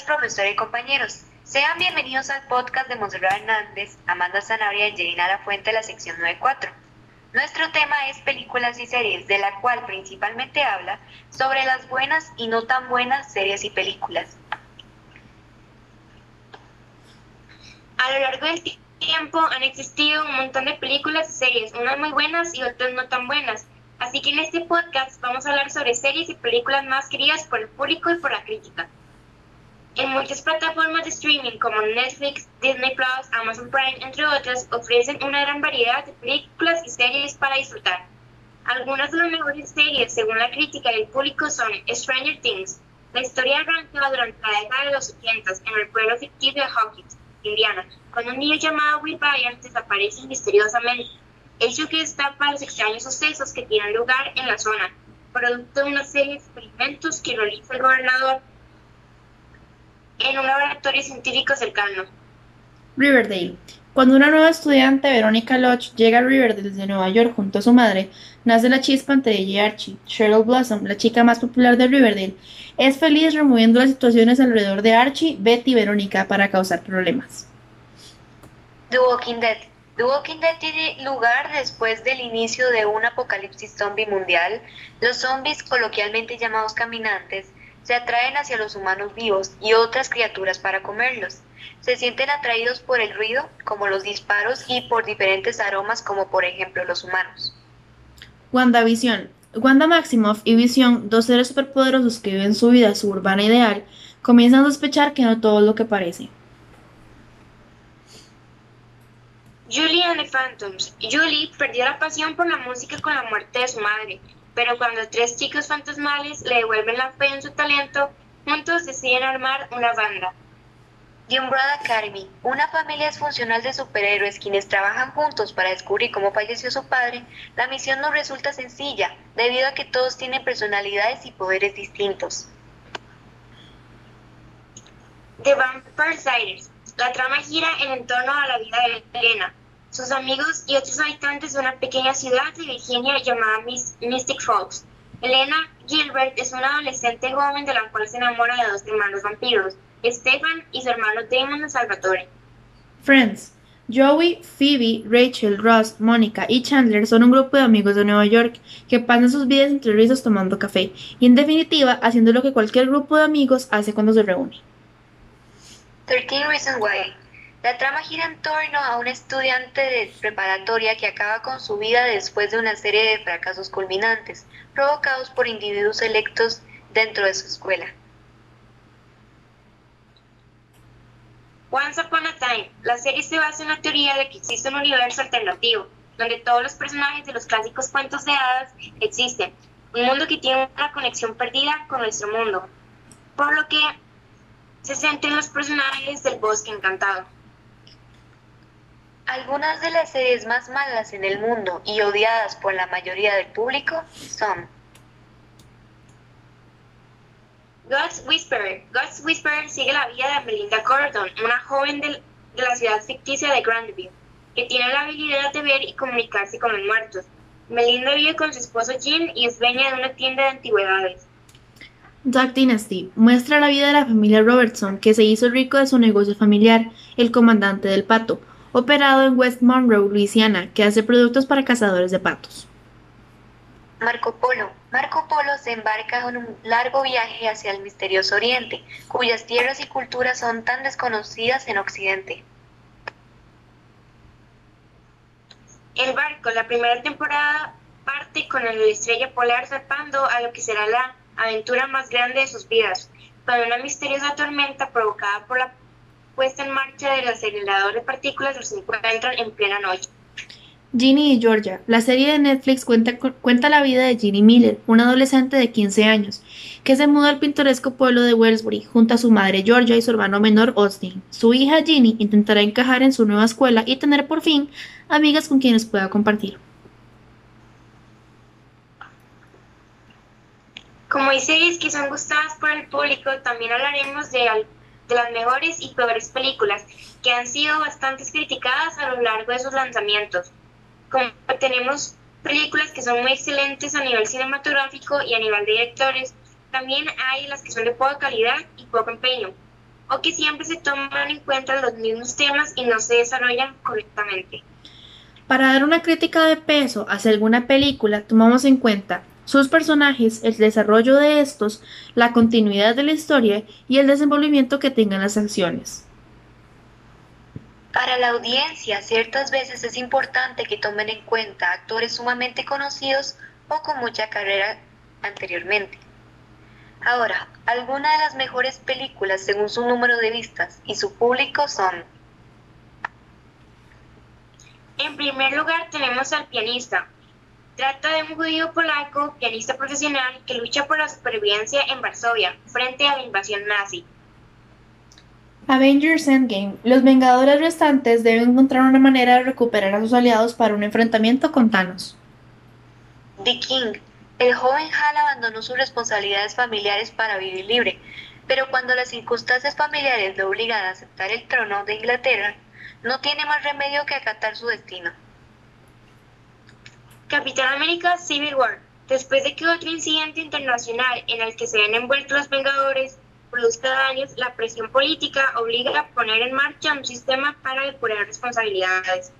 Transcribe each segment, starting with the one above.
días, profesor y compañeros. Sean bienvenidos al podcast de Monserrat Hernández, Amanda Zanabria y Angelina La Fuente de la sección 94. Nuestro tema es películas y series, de la cual principalmente habla sobre las buenas y no tan buenas series y películas. A lo largo del tiempo han existido un montón de películas y series, unas muy buenas y otras no tan buenas. Así que en este podcast vamos a hablar sobre series y películas más queridas por el público y por la crítica. Muchas plataformas de streaming como Netflix, Disney Plus, Amazon Prime, entre otras, ofrecen una gran variedad de películas y series para disfrutar. Algunas de las mejores series, según la crítica del público, son Stranger Things. La historia arranca durante la década de los 80 en el pueblo ficticio de Hawkins, Indiana, cuando un niño llamado Will Bryant desaparece misteriosamente, hecho que destapa los extraños sucesos que tienen lugar en la zona, producto de una serie de experimentos que realiza el gobernador en un laboratorio científico cercano. Riverdale. Cuando una nueva estudiante, Verónica Lodge, llega a Riverdale desde Nueva York junto a su madre, nace la chispa entre ella y Archie. Cheryl Blossom, la chica más popular de Riverdale, es feliz removiendo las situaciones alrededor de Archie, Betty y Verónica para causar problemas. The Walking Dead. The Walking Dead tiene lugar después del inicio de un apocalipsis zombie mundial. Los zombies, coloquialmente llamados caminantes, se atraen hacia los humanos vivos y otras criaturas para comerlos. Se sienten atraídos por el ruido, como los disparos, y por diferentes aromas, como por ejemplo los humanos. WandaVision. Wanda Maximoff y Vision, dos seres superpoderosos que viven su vida suburbana ideal, comienzan a sospechar que no todo es lo que parece. Julie and the Phantoms. Julie perdió la pasión por la música con la muerte de su madre, pero cuando tres chicos fantasmales le devuelven la fe en su talento, juntos deciden armar una banda. The Umbrella Academy, una familia disfuncional de superhéroes quienes trabajan juntos para descubrir cómo falleció su padre, la misión no resulta sencilla, debido a que todos tienen personalidades y poderes distintos. The Vampire Diaries. La trama gira en torno a la vida de Elena, sus amigos y otros habitantes de una pequeña ciudad de Virginia llamada Mystic Falls. Elena Gilbert es una adolescente joven de la cual se enamora de dos hermanos vampiros, Stefan y su hermano Damon Salvatore. Friends. Joey, Phoebe, Rachel, Ross, Mónica y Chandler son un grupo de amigos de Nueva York que pasan sus vidas entre risas tomando café y en definitiva haciendo lo que cualquier grupo de amigos hace cuando se reúne. 13 Reasons Why. La trama gira en torno a un estudiante de preparatoria que acaba con su vida después de una serie de fracasos culminantes, provocados por individuos electos dentro de su escuela. Once Upon a Time. La serie se basa en la teoría de que existe un universo alternativo, donde todos los personajes de los clásicos cuentos de hadas existen, un mundo que tiene una conexión perdida con nuestro mundo, por lo que se sienten los personajes del bosque encantado. Algunas de las series más malas en el mundo y odiadas por la mayoría del público son God's Whisperer. God's Whisperer sigue la vida de Melinda Gordon, una joven de, de la ciudad ficticia de Grandview, que tiene la habilidad de ver y comunicarse con los muertos. Melinda vive con su esposo Jim y es dueña de una tienda de antigüedades. Duck Dynasty muestra la vida de la familia Robertson, que se hizo rico de su negocio familiar, el comandante del pato, operado en West Monroe, Louisiana, que hace productos para cazadores de patos. Marco Polo. Marco Polo se embarca en un largo viaje hacia el misterioso Oriente, cuyas tierras y culturas son tan desconocidas en Occidente. El barco, la primera temporada, parte con la estrella polar zarpando a lo que será la aventura más grande de sus vidas, cuando una misteriosa tormenta provocada por la puesta en marcha del acelerador de partículas los encuentran en plena noche. Ginny y Georgia. La serie de Netflix cuenta, cuenta la vida de Ginny Miller, una adolescente de 15 años, que se muda al pintoresco pueblo de Wellsbury junto a su madre Georgia y su hermano menor Austin. Su hija Ginny intentará encajar en su nueva escuela y tener por fin amigas con quienes pueda compartir. Como hay series que son gustadas por el público, también hablaremos de, de las mejores y peores películas que han sido bastante criticadas a lo largo de sus lanzamientos. Como tenemos películas que son muy excelentes a nivel cinematográfico y a nivel de directores, también hay las que son de poca calidad y poco empeño. o que siempre se toman en cuenta los mismos temas y no se desarrollan correctamente. Para dar una crítica de peso hacia alguna película, tomamos en cuenta sus personajes, el desarrollo de estos, la continuidad de la historia y el desenvolvimiento que tengan las acciones. Para la audiencia, ciertas veces es importante que tomen en cuenta actores sumamente conocidos o con mucha carrera anteriormente. Ahora, algunas de las mejores películas según su número de vistas y su público son En primer lugar tenemos al pianista. Trata de un judío polaco, pianista profesional, que lucha por la supervivencia en Varsovia frente a la invasión nazi. Avengers Endgame. Los Vengadores restantes deben encontrar una manera de recuperar a sus aliados para un enfrentamiento con Thanos. The King. El joven Hal abandonó sus responsabilidades familiares para vivir libre, pero cuando las circunstancias familiares lo obligan a aceptar el trono de Inglaterra, no tiene más remedio que acatar su destino. Capitán América Civil War. Después de que otro incidente internacional en el que se ven envueltos los Vengadores produzca daños, la presión política obliga a poner en marcha un sistema para depurar responsabilidades.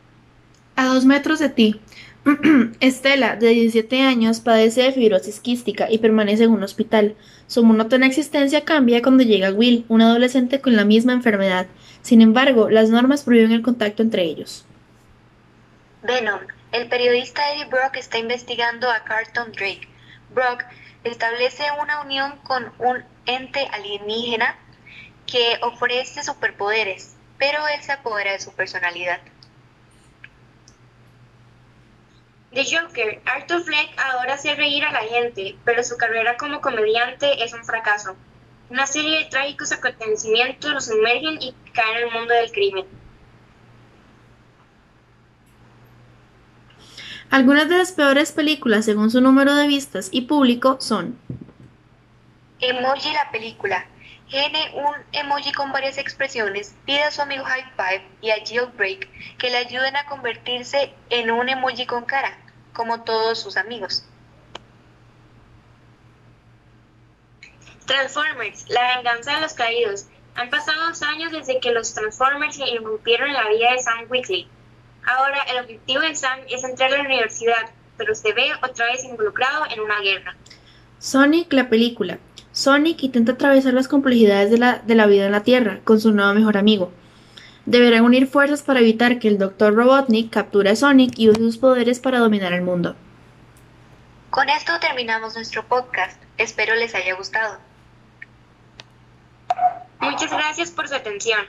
A dos metros de ti. Estela, de 17 años, padece de fibrosis quística y permanece en un hospital. Su monótona existencia cambia cuando llega Will, un adolescente con la misma enfermedad. Sin embargo, las normas prohíben el contacto entre ellos. Venom. El periodista Eddie Brock está investigando a Carlton Drake. Brock establece una unión con un ente alienígena que ofrece superpoderes, pero él se apodera de su personalidad. The Joker, Arthur Fleck ahora hace reír a la gente, pero su carrera como comediante es un fracaso. Una serie de trágicos acontecimientos lo sumergen y caen en el mundo del crimen. Algunas de las peores películas según su número de vistas y público son Emoji la película. Gene un emoji con varias expresiones, pide a su amigo High Five y a Jailbreak que le ayuden a convertirse en un emoji con cara, como todos sus amigos. Transformers, la venganza de los caídos. Han pasado dos años desde que los Transformers se irrumpieron en la vida de Sam Weekly. Ahora el objetivo de Sam es entrar a la universidad, pero se ve otra vez involucrado en una guerra. Sonic la película. Sonic intenta atravesar las complejidades de la, de la vida en la Tierra con su nuevo mejor amigo. Deberán unir fuerzas para evitar que el Dr. Robotnik capture a Sonic y use sus poderes para dominar el mundo. Con esto terminamos nuestro podcast. Espero les haya gustado. Muchas gracias por su atención.